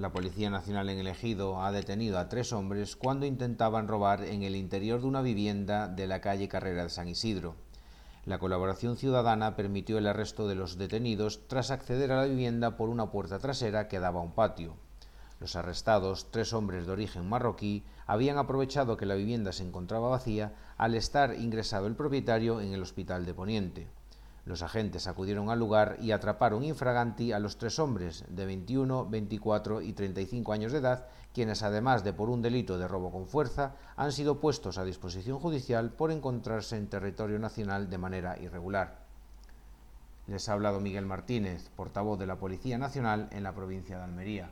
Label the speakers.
Speaker 1: La Policía Nacional en el Ejido ha detenido a tres hombres cuando intentaban robar en el interior de una vivienda de la calle Carrera de San Isidro. La colaboración ciudadana permitió el arresto de los detenidos tras acceder a la vivienda por una puerta trasera que daba a un patio. Los arrestados, tres hombres de origen marroquí, habían aprovechado que la vivienda se encontraba vacía al estar ingresado el propietario en el hospital de Poniente. Los agentes acudieron al lugar y atraparon infraganti a los tres hombres de 21, 24 y 35 años de edad, quienes además de por un delito de robo con fuerza, han sido puestos a disposición judicial por encontrarse en territorio nacional de manera irregular. Les ha hablado Miguel Martínez, portavoz de la Policía Nacional en la provincia de Almería.